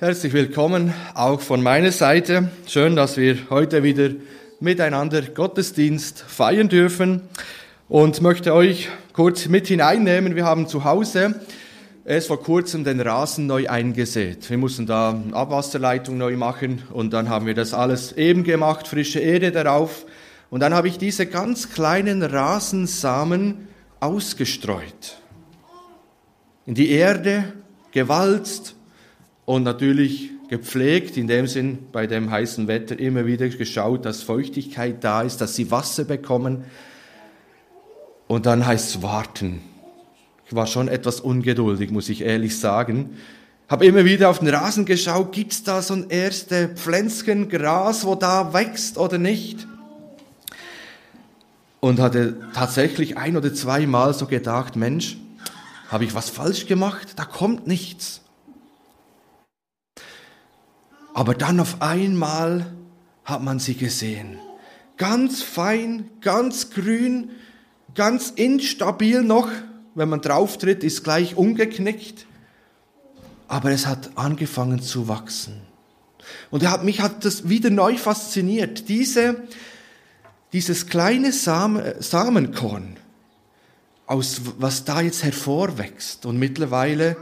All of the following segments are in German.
Herzlich willkommen auch von meiner Seite. Schön, dass wir heute wieder miteinander Gottesdienst feiern dürfen und möchte euch kurz mit hineinnehmen. Wir haben zu Hause erst vor kurzem den Rasen neu eingesät. Wir mussten da eine Abwasserleitung neu machen und dann haben wir das alles eben gemacht, frische Erde darauf und dann habe ich diese ganz kleinen Rasensamen ausgestreut. In die Erde, gewalzt und natürlich gepflegt, in dem Sinn bei dem heißen Wetter immer wieder geschaut, dass Feuchtigkeit da ist, dass sie Wasser bekommen. Und dann heißt es warten. Ich war schon etwas ungeduldig, muss ich ehrlich sagen. Habe immer wieder auf den Rasen geschaut, gibt's da so ein erste Pflänzchen Gras, wo da wächst oder nicht? Und hatte tatsächlich ein oder zweimal so gedacht, Mensch, habe ich was falsch gemacht? Da kommt nichts. Aber dann auf einmal hat man sie gesehen. Ganz fein, ganz grün, ganz instabil noch. Wenn man drauf tritt, ist gleich umgeknickt. Aber es hat angefangen zu wachsen. Und er hat, mich hat das wieder neu fasziniert. Diese, dieses kleine Samen, Samenkorn, aus was da jetzt hervorwächst. Und mittlerweile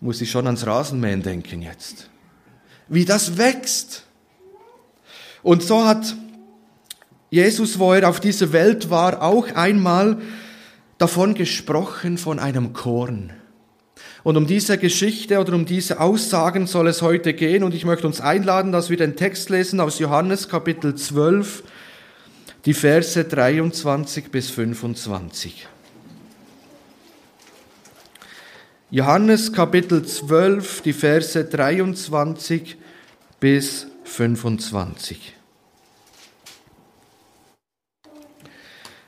muss ich schon ans Rasenmähen denken jetzt. Wie das wächst. Und so hat Jesus, wo er auf dieser Welt war, auch einmal davon gesprochen von einem Korn. Und um diese Geschichte oder um diese Aussagen soll es heute gehen. Und ich möchte uns einladen, dass wir den Text lesen aus Johannes Kapitel 12, die Verse 23 bis 25. Johannes Kapitel 12, die Verse 23 bis 25.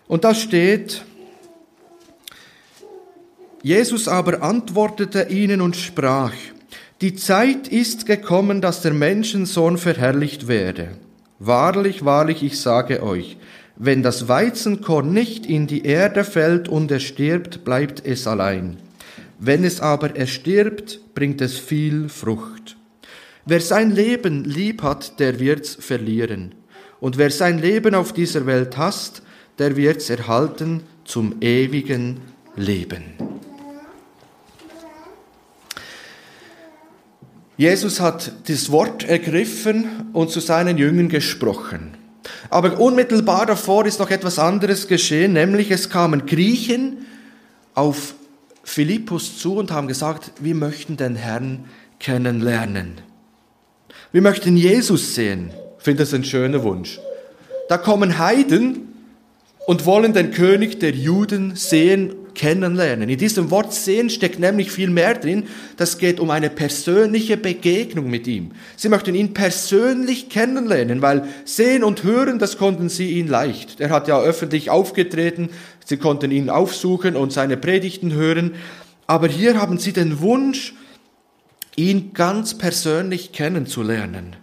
Und da steht, Jesus aber antwortete ihnen und sprach, die Zeit ist gekommen, dass der Menschensohn verherrlicht werde. Wahrlich, wahrlich, ich sage euch, wenn das Weizenkorn nicht in die Erde fällt und er stirbt, bleibt es allein. Wenn es aber erstirbt, bringt es viel Frucht. Wer sein Leben lieb hat, der wird's verlieren. Und wer sein Leben auf dieser Welt hasst, der wird's erhalten zum ewigen Leben. Jesus hat das Wort ergriffen und zu seinen Jüngern gesprochen. Aber unmittelbar davor ist noch etwas anderes geschehen, nämlich es kamen Griechen auf Philippus zu und haben gesagt, wir möchten den Herrn kennenlernen. Wir möchten Jesus sehen. Ich finde das ein schöner Wunsch. Da kommen Heiden und wollen den König der Juden sehen, kennenlernen. In diesem Wort sehen steckt nämlich viel mehr drin. Das geht um eine persönliche Begegnung mit ihm. Sie möchten ihn persönlich kennenlernen, weil sehen und hören, das konnten sie ihn leicht. Er hat ja öffentlich aufgetreten, sie konnten ihn aufsuchen und seine Predigten hören. Aber hier haben sie den Wunsch, ihn ganz persönlich kennenzulernen.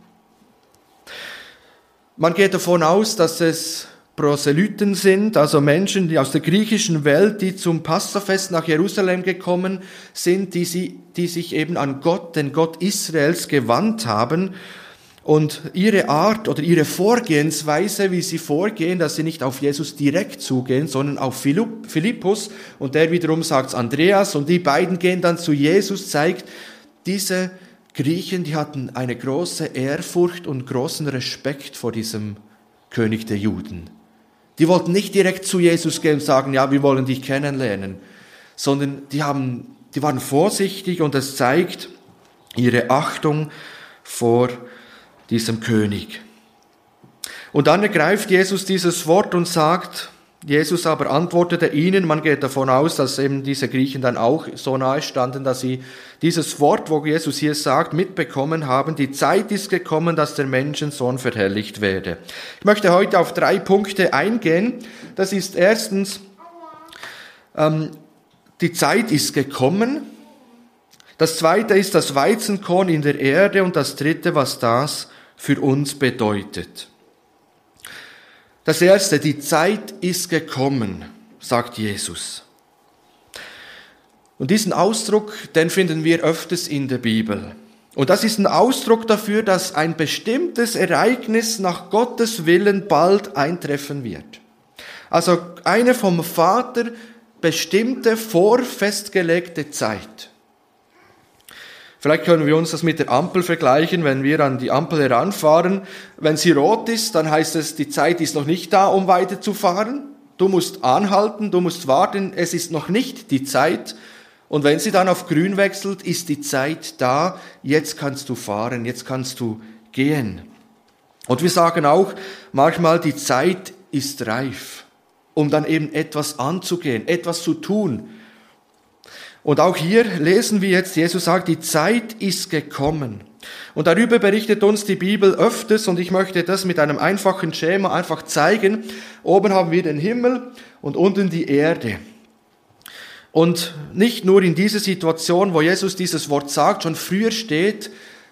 Man geht davon aus, dass es Proselyten sind, also Menschen, die aus der griechischen Welt, die zum Passafest nach Jerusalem gekommen sind, die, sie, die sich eben an Gott, den Gott Israels, gewandt haben und ihre Art oder ihre Vorgehensweise, wie sie vorgehen, dass sie nicht auf Jesus direkt zugehen, sondern auf Philippus und der wiederum sagt Andreas und die beiden gehen dann zu Jesus, zeigt, diese Griechen, die hatten eine große Ehrfurcht und großen Respekt vor diesem König der Juden. Die wollten nicht direkt zu Jesus gehen und sagen, ja, wir wollen dich kennenlernen, sondern die haben, die waren vorsichtig und es zeigt ihre Achtung vor diesem König. Und dann ergreift Jesus dieses Wort und sagt, Jesus aber antwortete ihnen, man geht davon aus, dass eben diese Griechen dann auch so nahe standen, dass sie dieses Wort, wo Jesus hier sagt, mitbekommen haben, die Zeit ist gekommen, dass der Menschensohn verherrlicht werde. Ich möchte heute auf drei Punkte eingehen. Das ist erstens, ähm, die Zeit ist gekommen. Das zweite ist das Weizenkorn in der Erde und das dritte, was das für uns bedeutet. Das erste, die Zeit ist gekommen, sagt Jesus. Und diesen Ausdruck, den finden wir öfters in der Bibel. Und das ist ein Ausdruck dafür, dass ein bestimmtes Ereignis nach Gottes Willen bald eintreffen wird. Also eine vom Vater bestimmte, vorfestgelegte Zeit. Vielleicht können wir uns das mit der Ampel vergleichen, wenn wir an die Ampel heranfahren. Wenn sie rot ist, dann heißt es, die Zeit ist noch nicht da, um weiterzufahren. Du musst anhalten, du musst warten, es ist noch nicht die Zeit. Und wenn sie dann auf grün wechselt, ist die Zeit da, jetzt kannst du fahren, jetzt kannst du gehen. Und wir sagen auch manchmal, die Zeit ist reif, um dann eben etwas anzugehen, etwas zu tun, und auch hier lesen wir jetzt, Jesus sagt, die Zeit ist gekommen. Und darüber berichtet uns die Bibel öfters und ich möchte das mit einem einfachen Schema einfach zeigen. Oben haben wir den Himmel und unten die Erde. Und nicht nur in dieser Situation, wo Jesus dieses Wort sagt, schon früher steht,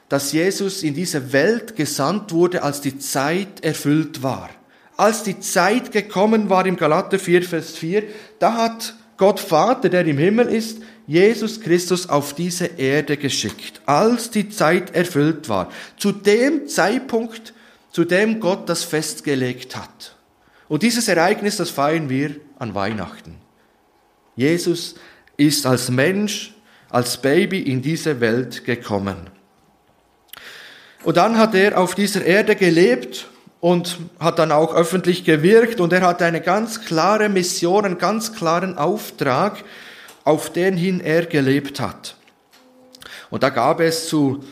dass Jesus in diese Welt gesandt wurde, als die Zeit erfüllt war. Als die Zeit gekommen war im Galater 4, Vers 4, da hat Gott Vater, der im Himmel ist, Jesus Christus auf diese Erde geschickt, als die Zeit erfüllt war, zu dem Zeitpunkt, zu dem Gott das festgelegt hat. Und dieses Ereignis, das feiern wir an Weihnachten. Jesus ist als Mensch, als Baby in diese Welt gekommen. Und dann hat er auf dieser Erde gelebt und hat dann auch öffentlich gewirkt und er hat eine ganz klare Mission, einen ganz klaren Auftrag, auf den hin er gelebt hat. Und da gab es zu,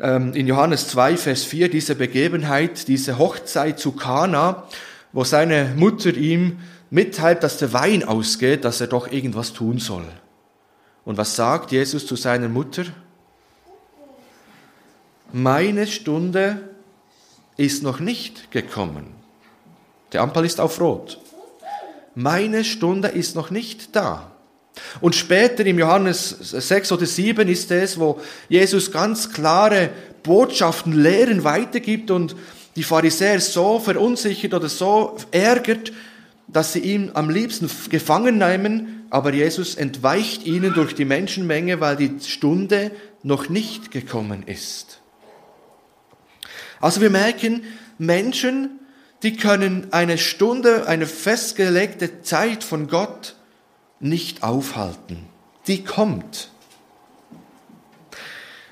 ähm, in Johannes 2, Vers 4 diese Begebenheit, diese Hochzeit zu Kana, wo seine Mutter ihm mitteilt, dass der Wein ausgeht, dass er doch irgendwas tun soll. Und was sagt Jesus zu seiner Mutter? Meine Stunde ist noch nicht gekommen. Der Ampel ist auf Rot. Meine Stunde ist noch nicht da. Und später im Johannes 6 oder 7 ist es, wo Jesus ganz klare Botschaften, Lehren weitergibt und die Pharisäer so verunsichert oder so ärgert, dass sie ihn am liebsten gefangen nehmen, aber Jesus entweicht ihnen durch die Menschenmenge, weil die Stunde noch nicht gekommen ist. Also wir merken, Menschen, die können eine Stunde, eine festgelegte Zeit von Gott nicht aufhalten. Die kommt.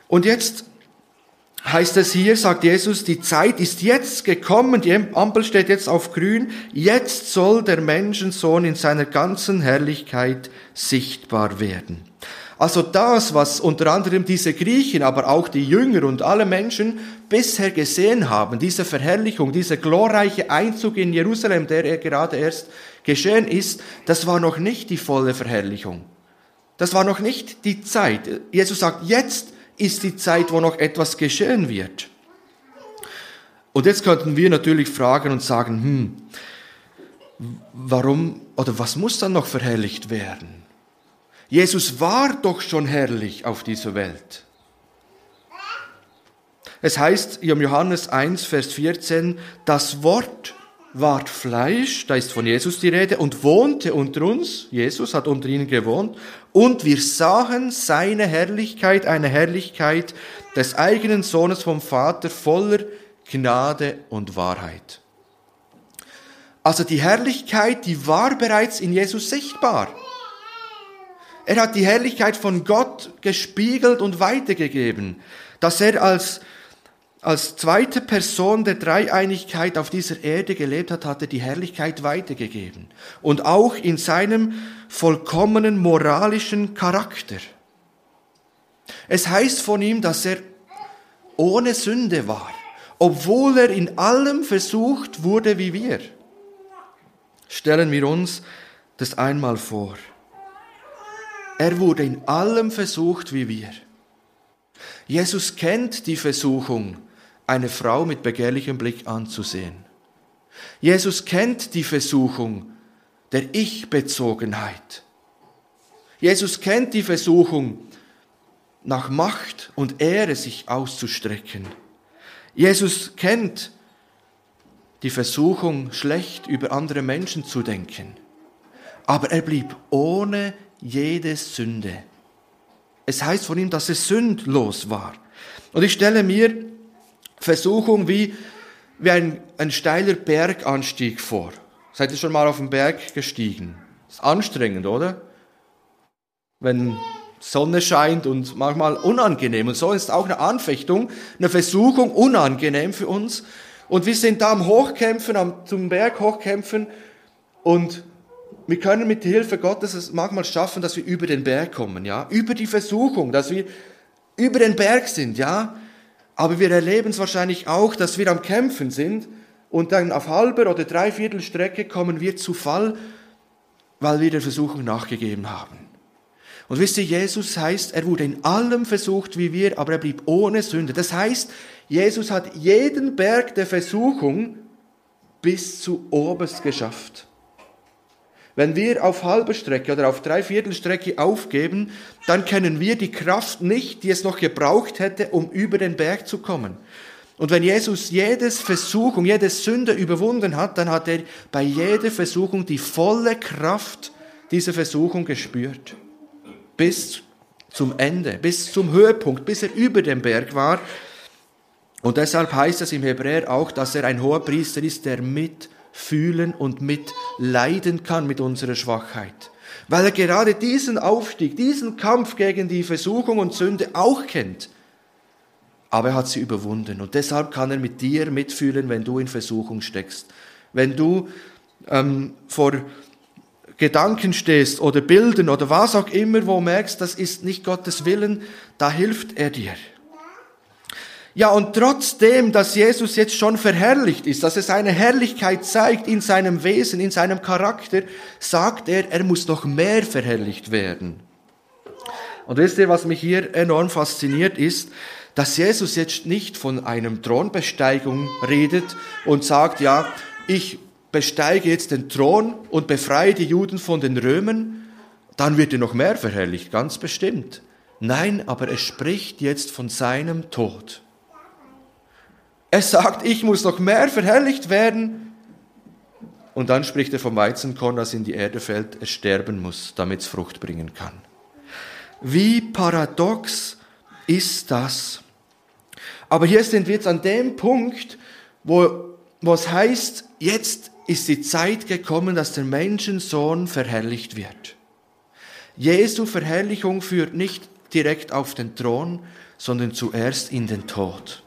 Und jetzt heißt es hier, sagt Jesus, die Zeit ist jetzt gekommen, die Ampel steht jetzt auf grün, jetzt soll der Menschensohn in seiner ganzen Herrlichkeit sichtbar werden. Also das, was unter anderem diese Griechen, aber auch die Jünger und alle Menschen bisher gesehen haben, diese Verherrlichung, dieser glorreiche Einzug in Jerusalem, der er gerade erst geschehen ist, das war noch nicht die volle Verherrlichung. Das war noch nicht die Zeit. Jesus sagt, jetzt ist die Zeit, wo noch etwas geschehen wird. Und jetzt könnten wir natürlich fragen und sagen, hm, warum oder was muss dann noch verherrlicht werden? Jesus war doch schon herrlich auf dieser Welt. Es heißt im Johannes 1, Vers 14, das Wort ward Fleisch, da ist von Jesus die Rede, und wohnte unter uns, Jesus hat unter ihnen gewohnt, und wir sahen seine Herrlichkeit, eine Herrlichkeit des eigenen Sohnes vom Vater voller Gnade und Wahrheit. Also die Herrlichkeit, die war bereits in Jesus sichtbar. Er hat die Herrlichkeit von Gott gespiegelt und weitergegeben, dass er als, als zweite Person der Dreieinigkeit auf dieser Erde gelebt hat, hat er die Herrlichkeit weitergegeben. Und auch in seinem vollkommenen moralischen Charakter. Es heißt von ihm, dass er ohne Sünde war, obwohl er in allem versucht wurde wie wir. Stellen wir uns das einmal vor. Er wurde in allem versucht wie wir. Jesus kennt die Versuchung, eine Frau mit begehrlichem Blick anzusehen. Jesus kennt die Versuchung der Ich-Bezogenheit. Jesus kennt die Versuchung, nach Macht und Ehre sich auszustrecken. Jesus kennt die Versuchung, schlecht über andere Menschen zu denken. Aber er blieb ohne jede Sünde. Es heißt von ihm, dass er sündlos war. Und ich stelle mir Versuchung wie, wie ein, ein steiler Berganstieg vor. Seid ihr schon mal auf den Berg gestiegen? Ist anstrengend, oder? Wenn Sonne scheint und manchmal unangenehm. Und so ist auch eine Anfechtung, eine Versuchung unangenehm für uns. Und wir sind da am Hochkämpfen, am, zum Berg hochkämpfen und wir können mit der Hilfe Gottes es manchmal schaffen, dass wir über den Berg kommen, ja, über die Versuchung, dass wir über den Berg sind, ja. Aber wir erleben es wahrscheinlich auch, dass wir am Kämpfen sind und dann auf halber oder dreiviertel Strecke kommen wir zu Fall, weil wir der Versuchung nachgegeben haben. Und wisst ihr, Jesus heißt, er wurde in allem versucht wie wir, aber er blieb ohne Sünde. Das heißt, Jesus hat jeden Berg der Versuchung bis zu oberst geschafft. Wenn wir auf halber Strecke oder auf Dreiviertelstrecke aufgeben, dann kennen wir die Kraft nicht, die es noch gebraucht hätte, um über den Berg zu kommen. Und wenn Jesus jedes Versuchung, jede Sünde überwunden hat, dann hat er bei jeder Versuchung die volle Kraft dieser Versuchung gespürt. Bis zum Ende, bis zum Höhepunkt, bis er über dem Berg war. Und deshalb heißt es im Hebräer auch, dass er ein hoher Priester ist, der mit fühlen und mitleiden kann mit unserer Schwachheit. Weil er gerade diesen Aufstieg, diesen Kampf gegen die Versuchung und Sünde auch kennt. Aber er hat sie überwunden und deshalb kann er mit dir mitfühlen, wenn du in Versuchung steckst. Wenn du ähm, vor Gedanken stehst oder Bildern oder was auch immer, wo merkst, das ist nicht Gottes Willen, da hilft er dir. Ja, und trotzdem, dass Jesus jetzt schon verherrlicht ist, dass er seine Herrlichkeit zeigt in seinem Wesen, in seinem Charakter, sagt er, er muss noch mehr verherrlicht werden. Und wisst ihr, was mich hier enorm fasziniert ist, dass Jesus jetzt nicht von einem Thronbesteigung redet und sagt, ja, ich besteige jetzt den Thron und befreie die Juden von den Römern, dann wird er noch mehr verherrlicht, ganz bestimmt. Nein, aber er spricht jetzt von seinem Tod. Er sagt, ich muss noch mehr verherrlicht werden. Und dann spricht er vom Weizenkorn, das in die Erde fällt, es sterben muss, damit es Frucht bringen kann. Wie paradox ist das? Aber hier sind wir jetzt an dem Punkt, wo, es heißt, jetzt ist die Zeit gekommen, dass der Menschensohn verherrlicht wird. Jesu Verherrlichung führt nicht direkt auf den Thron, sondern zuerst in den Tod.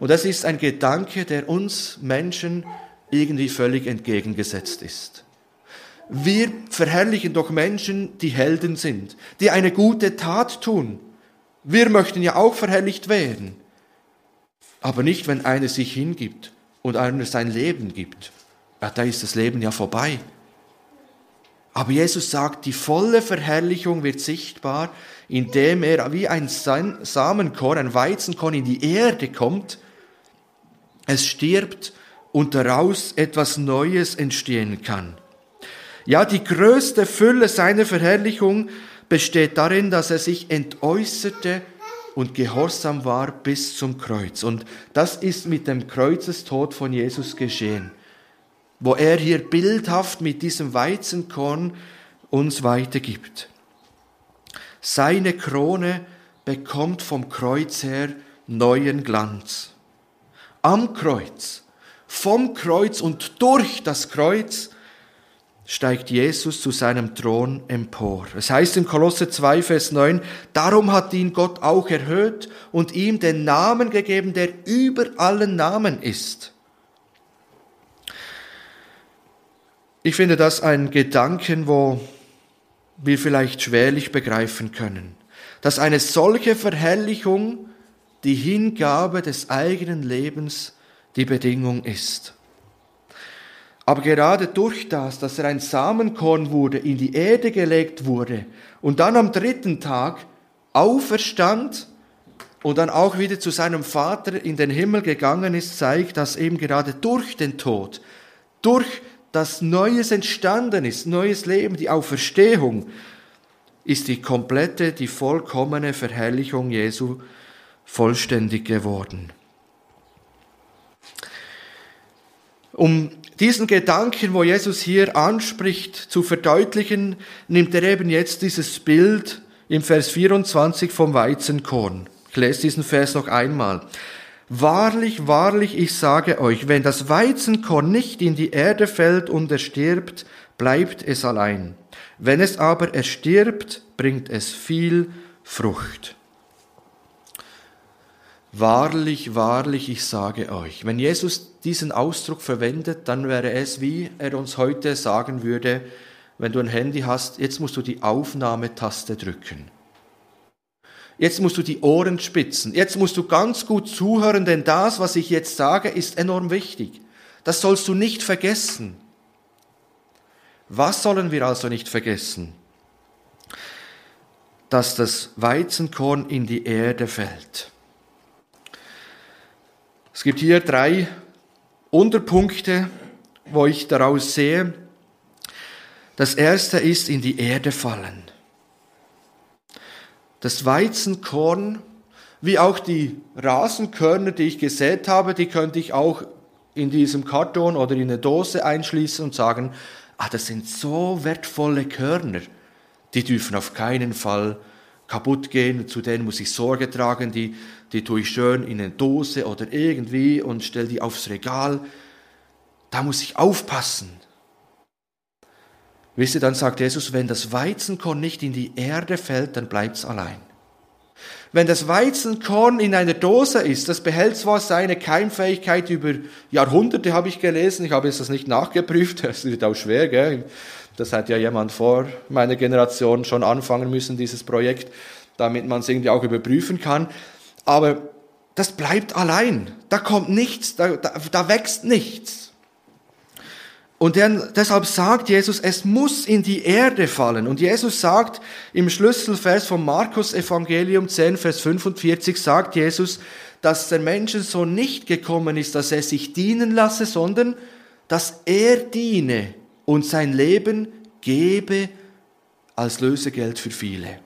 Und das ist ein Gedanke, der uns Menschen irgendwie völlig entgegengesetzt ist. Wir verherrlichen doch Menschen, die Helden sind, die eine gute Tat tun. Wir möchten ja auch verherrlicht werden. Aber nicht, wenn einer sich hingibt und einer sein Leben gibt. Ja, da ist das Leben ja vorbei. Aber Jesus sagt, die volle Verherrlichung wird sichtbar, indem er wie ein Samenkorn, ein Weizenkorn in die Erde kommt es stirbt und daraus etwas Neues entstehen kann. Ja, die größte Fülle seiner Verherrlichung besteht darin, dass er sich entäußerte und gehorsam war bis zum Kreuz. Und das ist mit dem Kreuzestod von Jesus geschehen, wo er hier bildhaft mit diesem Weizenkorn uns weitergibt. Seine Krone bekommt vom Kreuz her neuen Glanz am Kreuz, vom Kreuz und durch das Kreuz steigt Jesus zu seinem Thron empor. Es heißt in Kolosse 2, Vers 9, darum hat ihn Gott auch erhöht und ihm den Namen gegeben, der über allen Namen ist. Ich finde das ein Gedanken, wo wir vielleicht schwerlich begreifen können, dass eine solche Verherrlichung die Hingabe des eigenen Lebens die Bedingung ist. Aber gerade durch das, dass er ein Samenkorn wurde, in die Erde gelegt wurde und dann am dritten Tag auferstand und dann auch wieder zu seinem Vater in den Himmel gegangen ist, zeigt, dass eben gerade durch den Tod, durch das Neues entstanden ist, neues Leben, die Auferstehung, ist die komplette, die vollkommene Verherrlichung Jesu vollständig geworden. Um diesen Gedanken, wo Jesus hier anspricht, zu verdeutlichen, nimmt er eben jetzt dieses Bild im Vers 24 vom Weizenkorn. Ich lese diesen Vers noch einmal. Wahrlich, wahrlich, ich sage euch, wenn das Weizenkorn nicht in die Erde fällt und es stirbt, bleibt es allein. Wenn es aber erstirbt, bringt es viel Frucht. Wahrlich, wahrlich, ich sage euch. Wenn Jesus diesen Ausdruck verwendet, dann wäre es, wie er uns heute sagen würde, wenn du ein Handy hast, jetzt musst du die Aufnahmetaste drücken. Jetzt musst du die Ohren spitzen. Jetzt musst du ganz gut zuhören, denn das, was ich jetzt sage, ist enorm wichtig. Das sollst du nicht vergessen. Was sollen wir also nicht vergessen? Dass das Weizenkorn in die Erde fällt. Es gibt hier drei Unterpunkte, wo ich daraus sehe. Das erste ist in die Erde fallen das Weizenkorn, wie auch die Rasenkörner, die ich gesät habe, die könnte ich auch in diesem Karton oder in eine Dose einschließen und sagen, ah, das sind so wertvolle Körner, die dürfen auf keinen Fall kaputt gehen, zu denen muss ich Sorge tragen, die, die tue ich schön in eine Dose oder irgendwie und stelle die aufs Regal. Da muss ich aufpassen. Wisst ihr, dann sagt Jesus, wenn das Weizenkorn nicht in die Erde fällt, dann bleibt's allein. Wenn das Weizenkorn in einer Dose ist, das behält zwar seine Keimfähigkeit über Jahrhunderte, habe ich gelesen, ich habe jetzt das nicht nachgeprüft, das wird auch schwer, gell? Das hat ja jemand vor meiner Generation schon anfangen müssen, dieses Projekt, damit man es irgendwie auch überprüfen kann. Aber das bleibt allein. Da kommt nichts, da, da, da wächst nichts. Und deshalb sagt Jesus, es muss in die Erde fallen. Und Jesus sagt im Schlüsselvers vom Markus Evangelium 10, Vers 45, sagt Jesus, dass der Menschensohn nicht gekommen ist, dass er sich dienen lasse, sondern dass er diene und sein Leben gebe als Lösegeld für viele.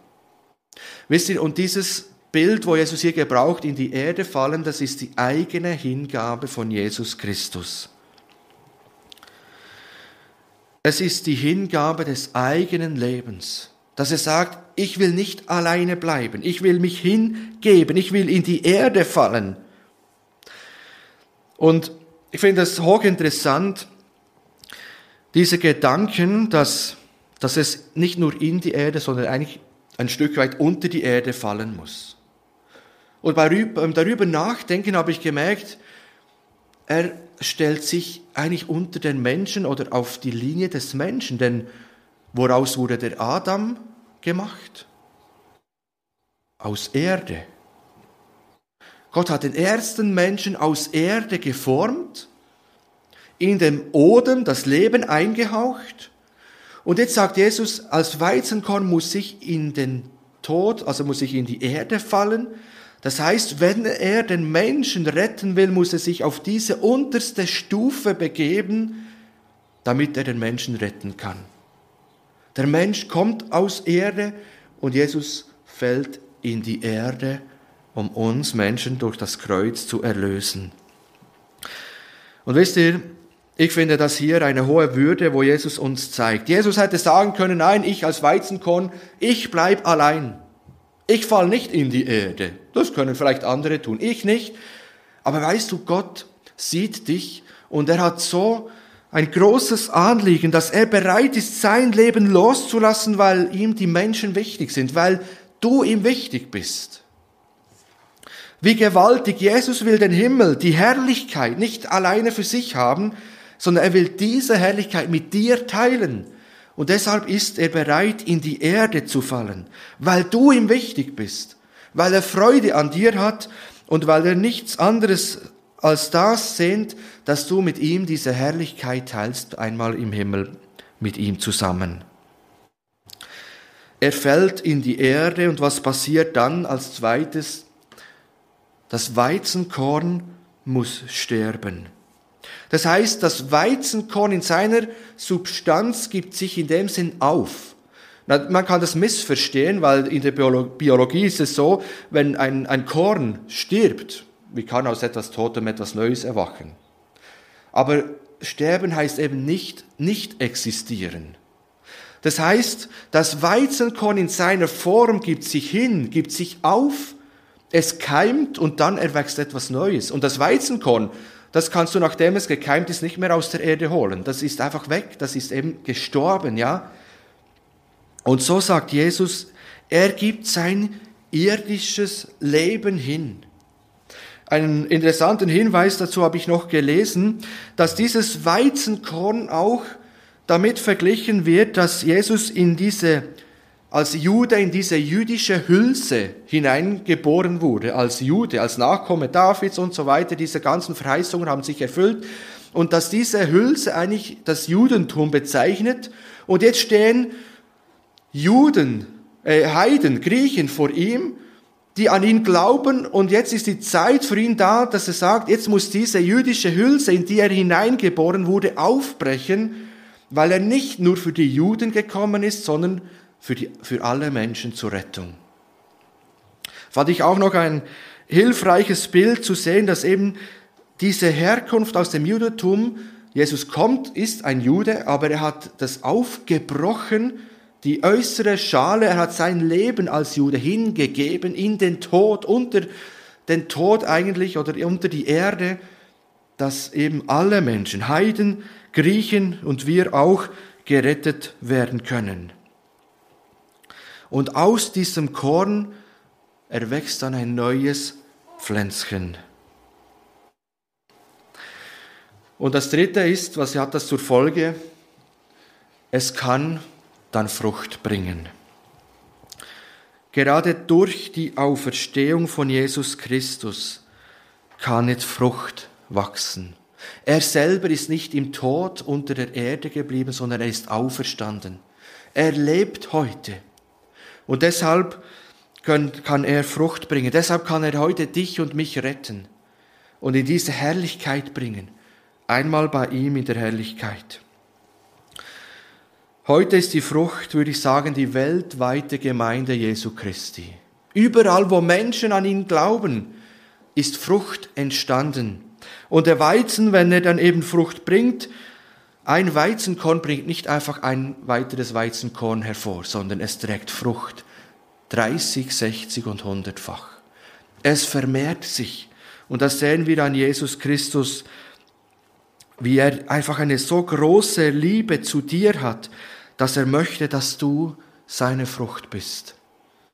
Wisst ihr, und dieses Bild, wo Jesus hier gebraucht, in die Erde fallen, das ist die eigene Hingabe von Jesus Christus. Es ist die Hingabe des eigenen Lebens, dass er sagt, ich will nicht alleine bleiben, ich will mich hingeben, ich will in die Erde fallen. Und ich finde es hochinteressant, diese Gedanken, dass, dass es nicht nur in die Erde, sondern eigentlich ein Stück weit unter die Erde fallen muss. Und beim darüber nachdenken habe ich gemerkt, er stellt sich eigentlich unter den Menschen oder auf die Linie des Menschen, denn woraus wurde der Adam gemacht? Aus Erde. Gott hat den ersten Menschen aus Erde geformt, in dem Odem das Leben eingehaucht. Und jetzt sagt Jesus, als Weizenkorn muss ich in den Tod, also muss ich in die Erde fallen, das heißt, wenn er den Menschen retten will, muss er sich auf diese unterste Stufe begeben, damit er den Menschen retten kann. Der Mensch kommt aus Erde und Jesus fällt in die Erde, um uns Menschen durch das Kreuz zu erlösen. Und wisst ihr, ich finde das hier eine hohe Würde, wo Jesus uns zeigt. Jesus hätte sagen können, nein, ich als Weizenkorn, ich bleib allein. Ich fall nicht in die Erde. Das können vielleicht andere tun, ich nicht. Aber weißt du, Gott sieht dich und er hat so ein großes Anliegen, dass er bereit ist, sein Leben loszulassen, weil ihm die Menschen wichtig sind, weil du ihm wichtig bist. Wie gewaltig, Jesus will den Himmel, die Herrlichkeit nicht alleine für sich haben, sondern er will diese Herrlichkeit mit dir teilen. Und deshalb ist er bereit, in die Erde zu fallen, weil du ihm wichtig bist, weil er Freude an dir hat und weil er nichts anderes als das sehnt, dass du mit ihm diese Herrlichkeit teilst, einmal im Himmel mit ihm zusammen. Er fällt in die Erde und was passiert dann als zweites? Das Weizenkorn muss sterben. Das heißt, das Weizenkorn in seiner Substanz gibt sich in dem Sinn auf. Man kann das missverstehen, weil in der Biologie ist es so, wenn ein, ein Korn stirbt, wie kann aus etwas Totem etwas Neues erwachen? Aber sterben heißt eben nicht nicht existieren. Das heißt, das Weizenkorn in seiner Form gibt sich hin, gibt sich auf, Es keimt und dann erwächst etwas Neues. Und das Weizenkorn, das kannst du, nachdem es gekeimt ist, nicht mehr aus der Erde holen. Das ist einfach weg, das ist eben gestorben, ja. Und so sagt Jesus, er gibt sein irdisches Leben hin. Einen interessanten Hinweis dazu habe ich noch gelesen, dass dieses Weizenkorn auch damit verglichen wird, dass Jesus in diese, als Jude in diese jüdische Hülse hineingeboren wurde, als Jude, als Nachkomme Davids und so weiter. Diese ganzen Verheißungen haben sich erfüllt und dass diese Hülse eigentlich das Judentum bezeichnet. Und jetzt stehen Juden, äh, Heiden, Griechen vor ihm, die an ihn glauben und jetzt ist die Zeit für ihn da, dass er sagt, jetzt muss diese jüdische Hülse, in die er hineingeboren wurde, aufbrechen weil er nicht nur für die Juden gekommen ist, sondern für, die, für alle Menschen zur Rettung. Fand ich auch noch ein hilfreiches Bild zu sehen, dass eben diese Herkunft aus dem Judentum, Jesus kommt, ist ein Jude, aber er hat das aufgebrochen, die äußere Schale, er hat sein Leben als Jude hingegeben in den Tod, unter den Tod eigentlich oder unter die Erde, dass eben alle Menschen, Heiden, Griechen und wir auch gerettet werden können. Und aus diesem Korn erwächst dann ein neues Pflänzchen. Und das dritte ist, was hat das zur Folge? Es kann dann Frucht bringen. Gerade durch die Auferstehung von Jesus Christus kann jetzt Frucht wachsen. Er selber ist nicht im Tod unter der Erde geblieben, sondern er ist auferstanden. Er lebt heute. Und deshalb kann er Frucht bringen. Deshalb kann er heute dich und mich retten und in diese Herrlichkeit bringen. Einmal bei ihm in der Herrlichkeit. Heute ist die Frucht, würde ich sagen, die weltweite Gemeinde Jesu Christi. Überall, wo Menschen an ihn glauben, ist Frucht entstanden. Und der Weizen, wenn er dann eben Frucht bringt, ein Weizenkorn bringt nicht einfach ein weiteres Weizenkorn hervor, sondern es trägt Frucht. 30, 60 und 100-fach. Es vermehrt sich. Und das sehen wir an Jesus Christus, wie er einfach eine so große Liebe zu dir hat, dass er möchte, dass du seine Frucht bist.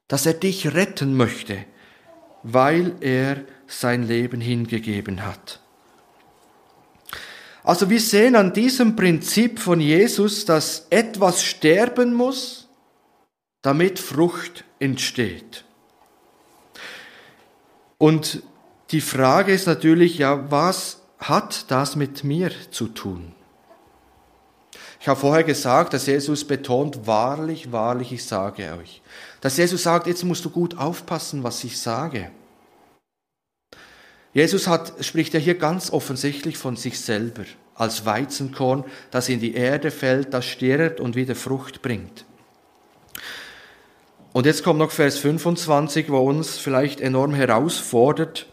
Dass er dich retten möchte, weil er sein Leben hingegeben hat. Also wir sehen an diesem Prinzip von Jesus, dass etwas sterben muss, damit Frucht entsteht. Und die Frage ist natürlich, ja, was hat das mit mir zu tun? Ich habe vorher gesagt, dass Jesus betont, wahrlich, wahrlich, ich sage euch. Dass Jesus sagt, jetzt musst du gut aufpassen, was ich sage. Jesus hat, spricht ja hier ganz offensichtlich von sich selber als Weizenkorn, das in die Erde fällt, das stirbt und wieder Frucht bringt. Und jetzt kommt noch Vers 25, wo uns vielleicht enorm herausfordert,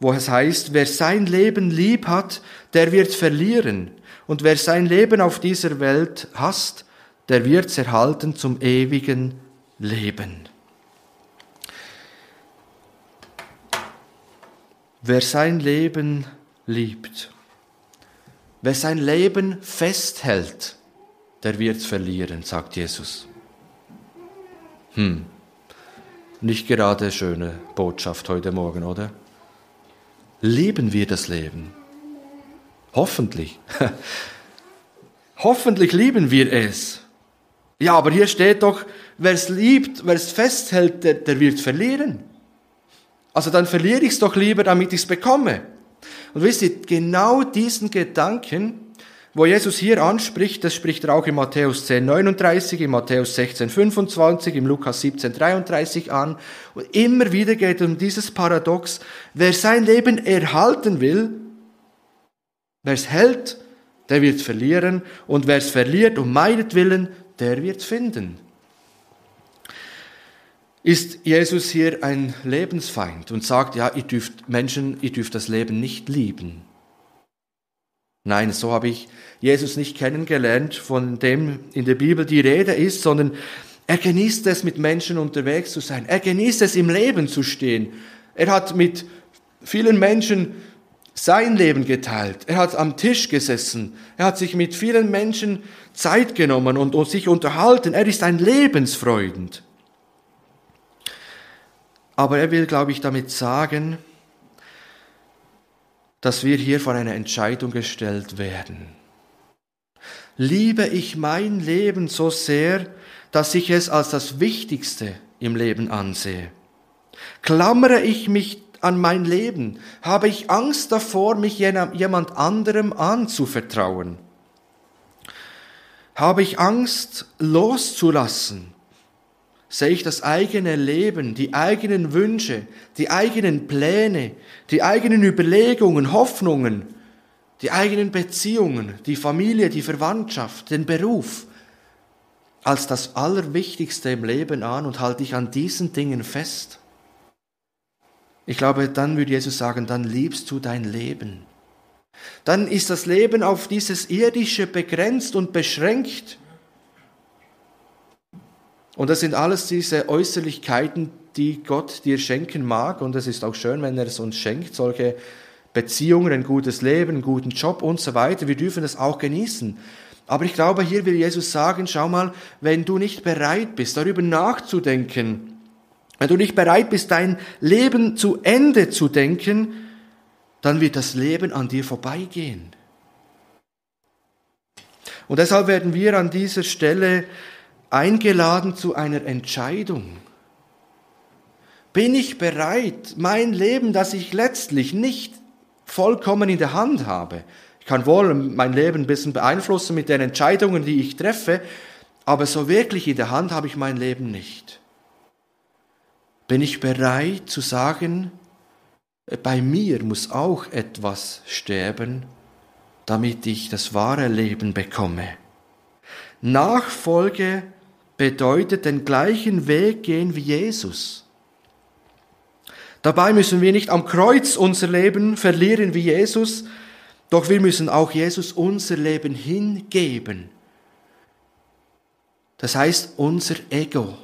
wo es heißt, wer sein Leben lieb hat, der wird verlieren. Und wer sein Leben auf dieser Welt hasst, der wird's erhalten zum ewigen Leben. Wer sein Leben liebt, wer sein Leben festhält, der wird's verlieren, sagt Jesus. Hm, nicht gerade schöne Botschaft heute Morgen, oder? Lieben wir das Leben? Hoffentlich. Hoffentlich lieben wir es. Ja, aber hier steht doch, wer es liebt, wer es festhält, der, der wird verlieren. Also dann verliere ich es doch lieber, damit ich es bekomme. Und wisst ihr, genau diesen Gedanken, wo Jesus hier anspricht, das spricht er auch in Matthäus 10, 39, in Matthäus 16, 25, im Lukas 17, 33 an. Und immer wieder geht es um dieses Paradox, wer sein Leben erhalten will, wer es hält, der wird verlieren, und wer es verliert um meinetwillen, der wird finden. Ist Jesus hier ein Lebensfeind und sagt, ja, ihr dürft Menschen, ihr dürft das Leben nicht lieben? Nein, so habe ich Jesus nicht kennengelernt, von dem in der Bibel die Rede ist, sondern er genießt es, mit Menschen unterwegs zu sein. Er genießt es, im Leben zu stehen. Er hat mit vielen Menschen sein Leben geteilt. Er hat am Tisch gesessen. Er hat sich mit vielen Menschen Zeit genommen und, sich unterhalten. Er ist ein Lebensfreund. Aber er will, glaube ich, damit sagen, dass wir hier vor eine Entscheidung gestellt werden. Liebe ich mein Leben so sehr, dass ich es als das Wichtigste im Leben ansehe? Klammere ich mich an mein Leben? Habe ich Angst davor, mich jemand anderem anzuvertrauen? Habe ich Angst loszulassen? Sehe ich das eigene Leben, die eigenen Wünsche, die eigenen Pläne, die eigenen Überlegungen, Hoffnungen, die eigenen Beziehungen, die Familie, die Verwandtschaft, den Beruf als das Allerwichtigste im Leben an und halte ich an diesen Dingen fest? Ich glaube, dann würde Jesus sagen, dann liebst du dein Leben. Dann ist das Leben auf dieses Irdische begrenzt und beschränkt. Und das sind alles diese Äußerlichkeiten, die Gott dir schenken mag. Und es ist auch schön, wenn er es uns schenkt, solche Beziehungen, ein gutes Leben, einen guten Job und so weiter. Wir dürfen das auch genießen. Aber ich glaube, hier will Jesus sagen, schau mal, wenn du nicht bereit bist, darüber nachzudenken, wenn du nicht bereit bist, dein Leben zu Ende zu denken, dann wird das Leben an dir vorbeigehen. Und deshalb werden wir an dieser Stelle eingeladen zu einer Entscheidung. Bin ich bereit, mein Leben, das ich letztlich nicht vollkommen in der Hand habe, ich kann wohl mein Leben ein bisschen beeinflussen mit den Entscheidungen, die ich treffe, aber so wirklich in der Hand habe ich mein Leben nicht. Bin ich bereit zu sagen, bei mir muss auch etwas sterben, damit ich das wahre Leben bekomme. Nachfolge bedeutet den gleichen Weg gehen wie Jesus. Dabei müssen wir nicht am Kreuz unser Leben verlieren wie Jesus, doch wir müssen auch Jesus unser Leben hingeben. Das heißt unser Ego,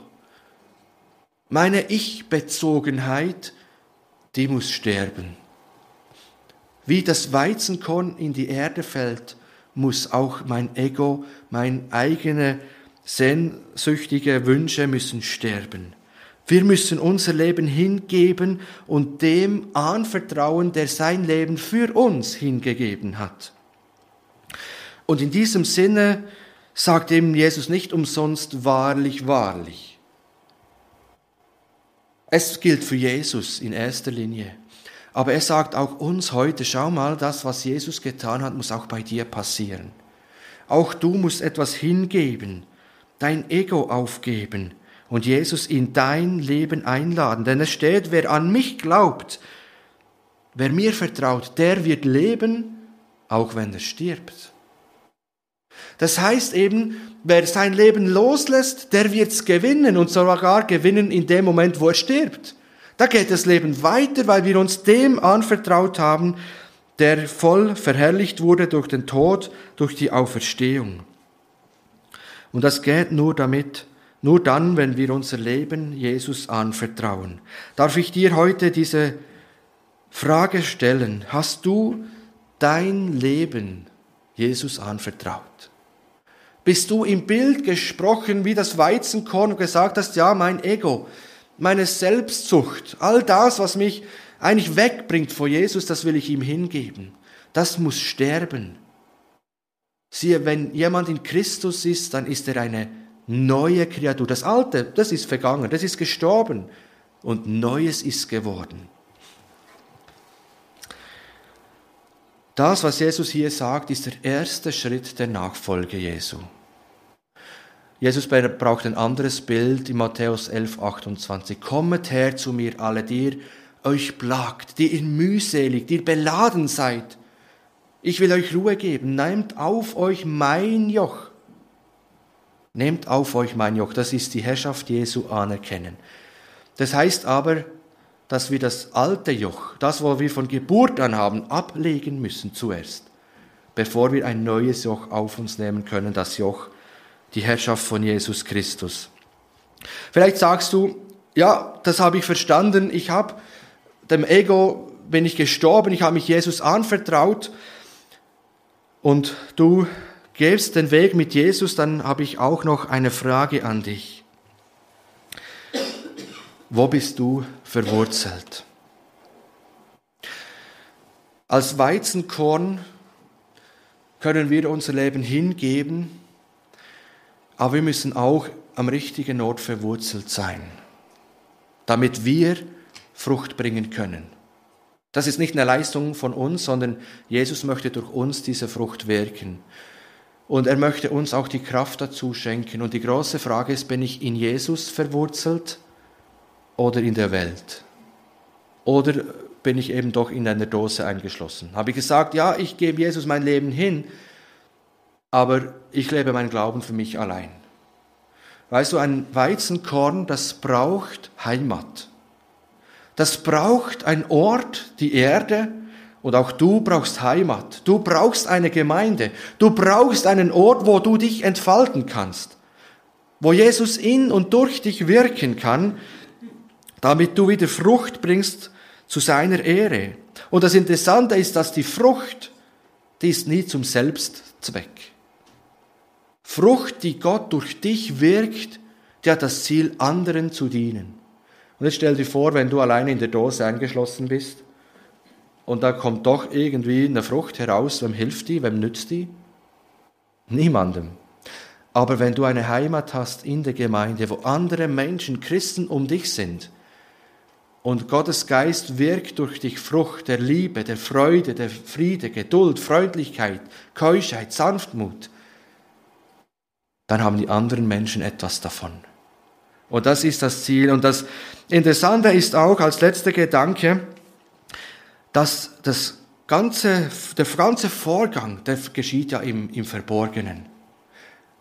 meine Ich-Bezogenheit, die muss sterben. Wie das Weizenkorn in die Erde fällt, muss auch mein Ego, mein eigene sehnsüchtige Wünsche müssen sterben. Wir müssen unser Leben hingeben und dem anvertrauen, der sein Leben für uns hingegeben hat. Und in diesem Sinne sagt eben Jesus nicht umsonst wahrlich, wahrlich. Es gilt für Jesus in erster Linie. Aber er sagt auch uns heute, schau mal, das, was Jesus getan hat, muss auch bei dir passieren. Auch du musst etwas hingeben, dein Ego aufgeben und Jesus in dein Leben einladen. Denn es steht, wer an mich glaubt, wer mir vertraut, der wird leben, auch wenn er stirbt. Das heißt eben, wer sein Leben loslässt, der wird's gewinnen und sogar gewinnen in dem Moment, wo er stirbt. Da geht das Leben weiter, weil wir uns dem anvertraut haben, der voll verherrlicht wurde durch den Tod, durch die Auferstehung. Und das geht nur damit, nur dann, wenn wir unser Leben Jesus anvertrauen. Darf ich dir heute diese Frage stellen? Hast du dein Leben Jesus anvertraut? Bist du im Bild gesprochen wie das Weizenkorn und gesagt hast, ja, mein Ego, meine Selbstsucht, all das, was mich eigentlich wegbringt vor Jesus, das will ich ihm hingeben. Das muss sterben. Siehe, wenn jemand in Christus ist, dann ist er eine neue Kreatur. Das Alte, das ist vergangen, das ist gestorben und Neues ist geworden. Das, was Jesus hier sagt, ist der erste Schritt der Nachfolge Jesu. Jesus braucht ein anderes Bild in Matthäus 11, 28. Kommet her zu mir alle, die ihr euch plagt, die ihr mühselig, die ihr beladen seid. Ich will euch Ruhe geben. Nehmt auf euch mein Joch. Nehmt auf euch mein Joch. Das ist die Herrschaft Jesu anerkennen. Das heißt aber, dass wir das alte Joch, das, was wir von Geburt an haben, ablegen müssen zuerst, bevor wir ein neues Joch auf uns nehmen können, das Joch die Herrschaft von Jesus Christus. Vielleicht sagst du, ja, das habe ich verstanden, ich habe dem Ego bin ich gestorben, ich habe mich Jesus anvertraut und du gehst den Weg mit Jesus, dann habe ich auch noch eine Frage an dich. Wo bist du verwurzelt? Als Weizenkorn können wir unser Leben hingeben, aber wir müssen auch am richtigen Ort verwurzelt sein, damit wir Frucht bringen können. Das ist nicht eine Leistung von uns, sondern Jesus möchte durch uns diese Frucht wirken. Und er möchte uns auch die Kraft dazu schenken. Und die große Frage ist, bin ich in Jesus verwurzelt oder in der Welt? Oder bin ich eben doch in einer Dose eingeschlossen? Habe ich gesagt, ja, ich gebe Jesus mein Leben hin, aber ich lebe meinen Glauben für mich allein. Weißt du, ein Weizenkorn, das braucht Heimat. Das braucht ein Ort, die Erde, und auch du brauchst Heimat. Du brauchst eine Gemeinde. Du brauchst einen Ort, wo du dich entfalten kannst. Wo Jesus in und durch dich wirken kann, damit du wieder Frucht bringst zu seiner Ehre. Und das Interessante ist, dass die Frucht, die ist nie zum Selbstzweck. Frucht, die Gott durch dich wirkt, die hat das Ziel, anderen zu dienen. Und jetzt stell dir vor, wenn du alleine in der Dose eingeschlossen bist und da kommt doch irgendwie eine Frucht heraus, wem hilft die, wem nützt die? Niemandem. Aber wenn du eine Heimat hast in der Gemeinde, wo andere Menschen, Christen um dich sind, und Gottes Geist wirkt durch dich Frucht der Liebe, der Freude, der Friede, Geduld, Freundlichkeit, Keuschheit, Sanftmut, dann haben die anderen Menschen etwas davon. Und das ist das Ziel. Und das Interessante ist auch als letzter Gedanke, dass das ganze, der ganze Vorgang, der geschieht ja im, im Verborgenen.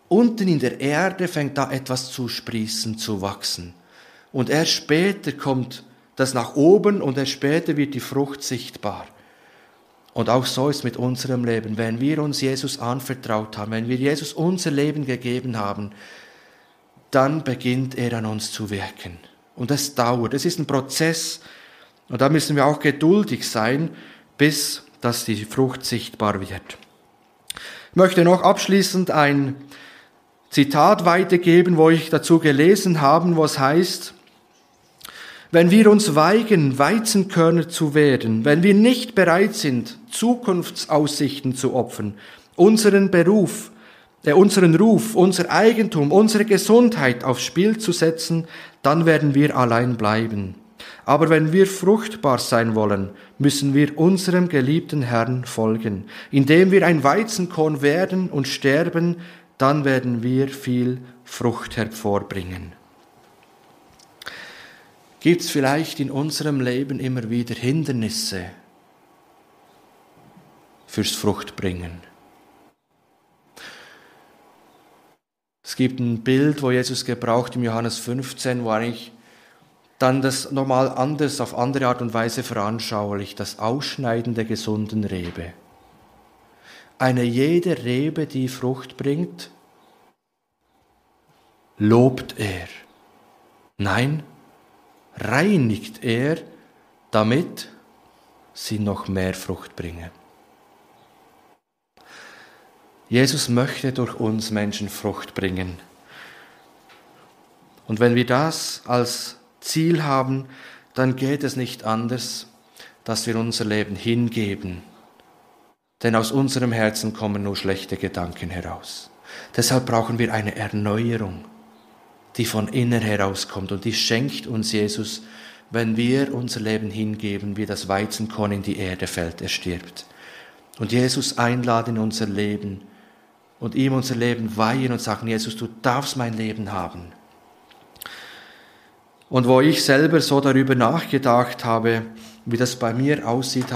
Unten in der Erde fängt da etwas zu sprießen, zu wachsen. Und erst später kommt das nach oben und erst später wird die Frucht sichtbar. Und auch so ist mit unserem Leben. Wenn wir uns Jesus anvertraut haben, wenn wir Jesus unser Leben gegeben haben, dann beginnt er an uns zu wirken. Und das dauert. Es ist ein Prozess. Und da müssen wir auch geduldig sein, bis dass die Frucht sichtbar wird. Ich möchte noch abschließend ein Zitat weitergeben, wo ich dazu gelesen habe, was heißt, wenn wir uns weigern, Weizenkörner zu werden, wenn wir nicht bereit sind, Zukunftsaussichten zu opfern, unseren Beruf, äh, unseren Ruf, unser Eigentum, unsere Gesundheit aufs Spiel zu setzen, dann werden wir allein bleiben. Aber wenn wir fruchtbar sein wollen, müssen wir unserem geliebten Herrn folgen. Indem wir ein Weizenkorn werden und sterben, dann werden wir viel Frucht hervorbringen. Gibt es vielleicht in unserem Leben immer wieder Hindernisse fürs Fruchtbringen? Es gibt ein Bild, wo Jesus gebraucht im Johannes 15, wo eigentlich dann das nochmal anders, auf andere Art und Weise veranschaulicht, das Ausschneiden der gesunden Rebe. Eine jede Rebe, die Frucht bringt, lobt er. Nein, reinigt er, damit sie noch mehr Frucht bringen. Jesus möchte durch uns Menschen Frucht bringen. Und wenn wir das als Ziel haben, dann geht es nicht anders, dass wir unser Leben hingeben. Denn aus unserem Herzen kommen nur schlechte Gedanken heraus. Deshalb brauchen wir eine Erneuerung die von innen herauskommt. Und die schenkt uns Jesus, wenn wir unser Leben hingeben, wie das Weizenkorn in die Erde fällt, er stirbt. Und Jesus einladen in unser Leben und ihm unser Leben weihen und sagen, Jesus, du darfst mein Leben haben. Und wo ich selber so darüber nachgedacht habe, wie das bei mir aussieht,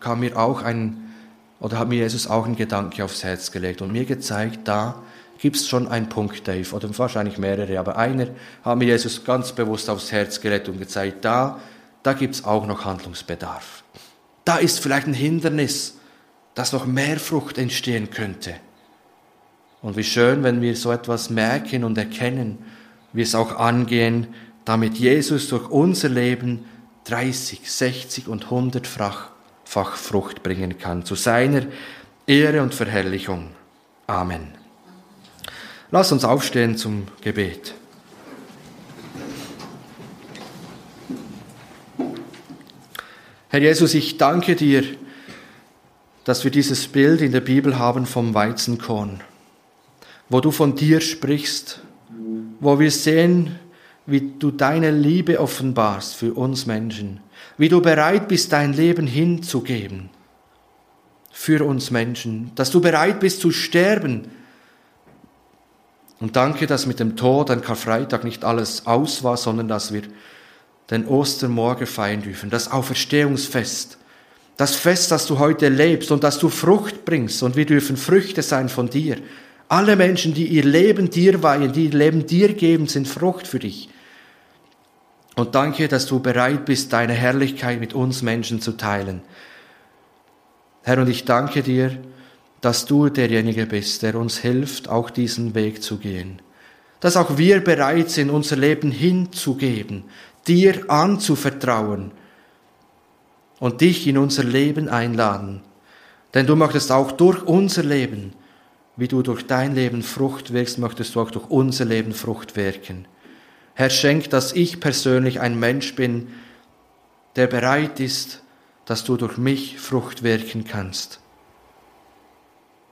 kam mir auch ein, oder hat mir Jesus auch einen Gedanke aufs Herz gelegt und mir gezeigt, da gibt es schon einen Punkt, Dave, oder wahrscheinlich mehrere, aber einer hat mir Jesus ganz bewusst aufs Herz gelegt und gezeigt, da, da gibt es auch noch Handlungsbedarf. Da ist vielleicht ein Hindernis, dass noch mehr Frucht entstehen könnte. Und wie schön, wenn wir so etwas merken und erkennen, wir es auch angehen, damit Jesus durch unser Leben 30, 60 und 100-fach Frucht bringen kann, zu seiner Ehre und Verherrlichung. Amen. Lass uns aufstehen zum Gebet. Herr Jesus, ich danke dir, dass wir dieses Bild in der Bibel haben vom Weizenkorn, wo du von dir sprichst, wo wir sehen, wie du deine Liebe offenbarst für uns Menschen, wie du bereit bist, dein Leben hinzugeben für uns Menschen, dass du bereit bist zu sterben. Und danke, dass mit dem Tod an Karfreitag nicht alles aus war, sondern dass wir den Ostermorgen feiern dürfen, das Auferstehungsfest, das Fest, das du heute lebst und dass du Frucht bringst und wir dürfen Früchte sein von dir. Alle Menschen, die ihr Leben dir weihen, die ihr Leben dir geben, sind Frucht für dich. Und danke, dass du bereit bist, deine Herrlichkeit mit uns Menschen zu teilen. Herr, und ich danke dir, dass du derjenige bist, der uns hilft, auch diesen Weg zu gehen. Dass auch wir bereit sind, unser Leben hinzugeben, dir anzuvertrauen und dich in unser Leben einladen. Denn du möchtest auch durch unser Leben, wie du durch dein Leben Frucht wirkst, möchtest du auch durch unser Leben Frucht wirken. Herr, schenk, dass ich persönlich ein Mensch bin, der bereit ist, dass du durch mich Frucht wirken kannst.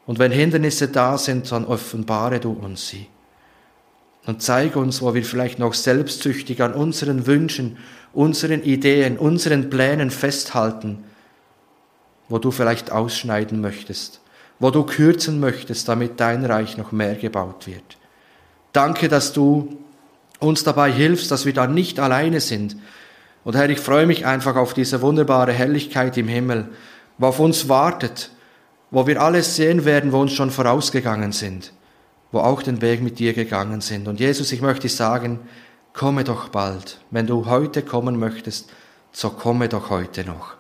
Und wenn Hindernisse da sind, dann offenbare du uns sie. Und zeige uns, wo wir vielleicht noch selbstsüchtig an unseren Wünschen, unseren Ideen, unseren Plänen festhalten, wo du vielleicht ausschneiden möchtest, wo du kürzen möchtest, damit dein Reich noch mehr gebaut wird. Danke, dass du uns dabei hilfst, dass wir da nicht alleine sind. Und Herr, ich freue mich einfach auf diese wunderbare Herrlichkeit im Himmel, wo auf uns wartet, wo wir alles sehen werden, wo uns schon vorausgegangen sind, wo auch den Weg mit dir gegangen sind. Und Jesus, ich möchte sagen, komme doch bald. Wenn du heute kommen möchtest, so komme doch heute noch.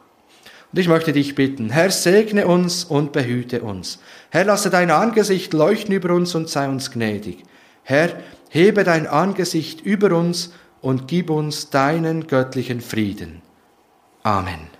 Und ich möchte dich bitten, Herr, segne uns und behüte uns. Herr, lasse dein Angesicht leuchten über uns und sei uns gnädig. Herr, hebe dein Angesicht über uns und gib uns deinen göttlichen Frieden. Amen.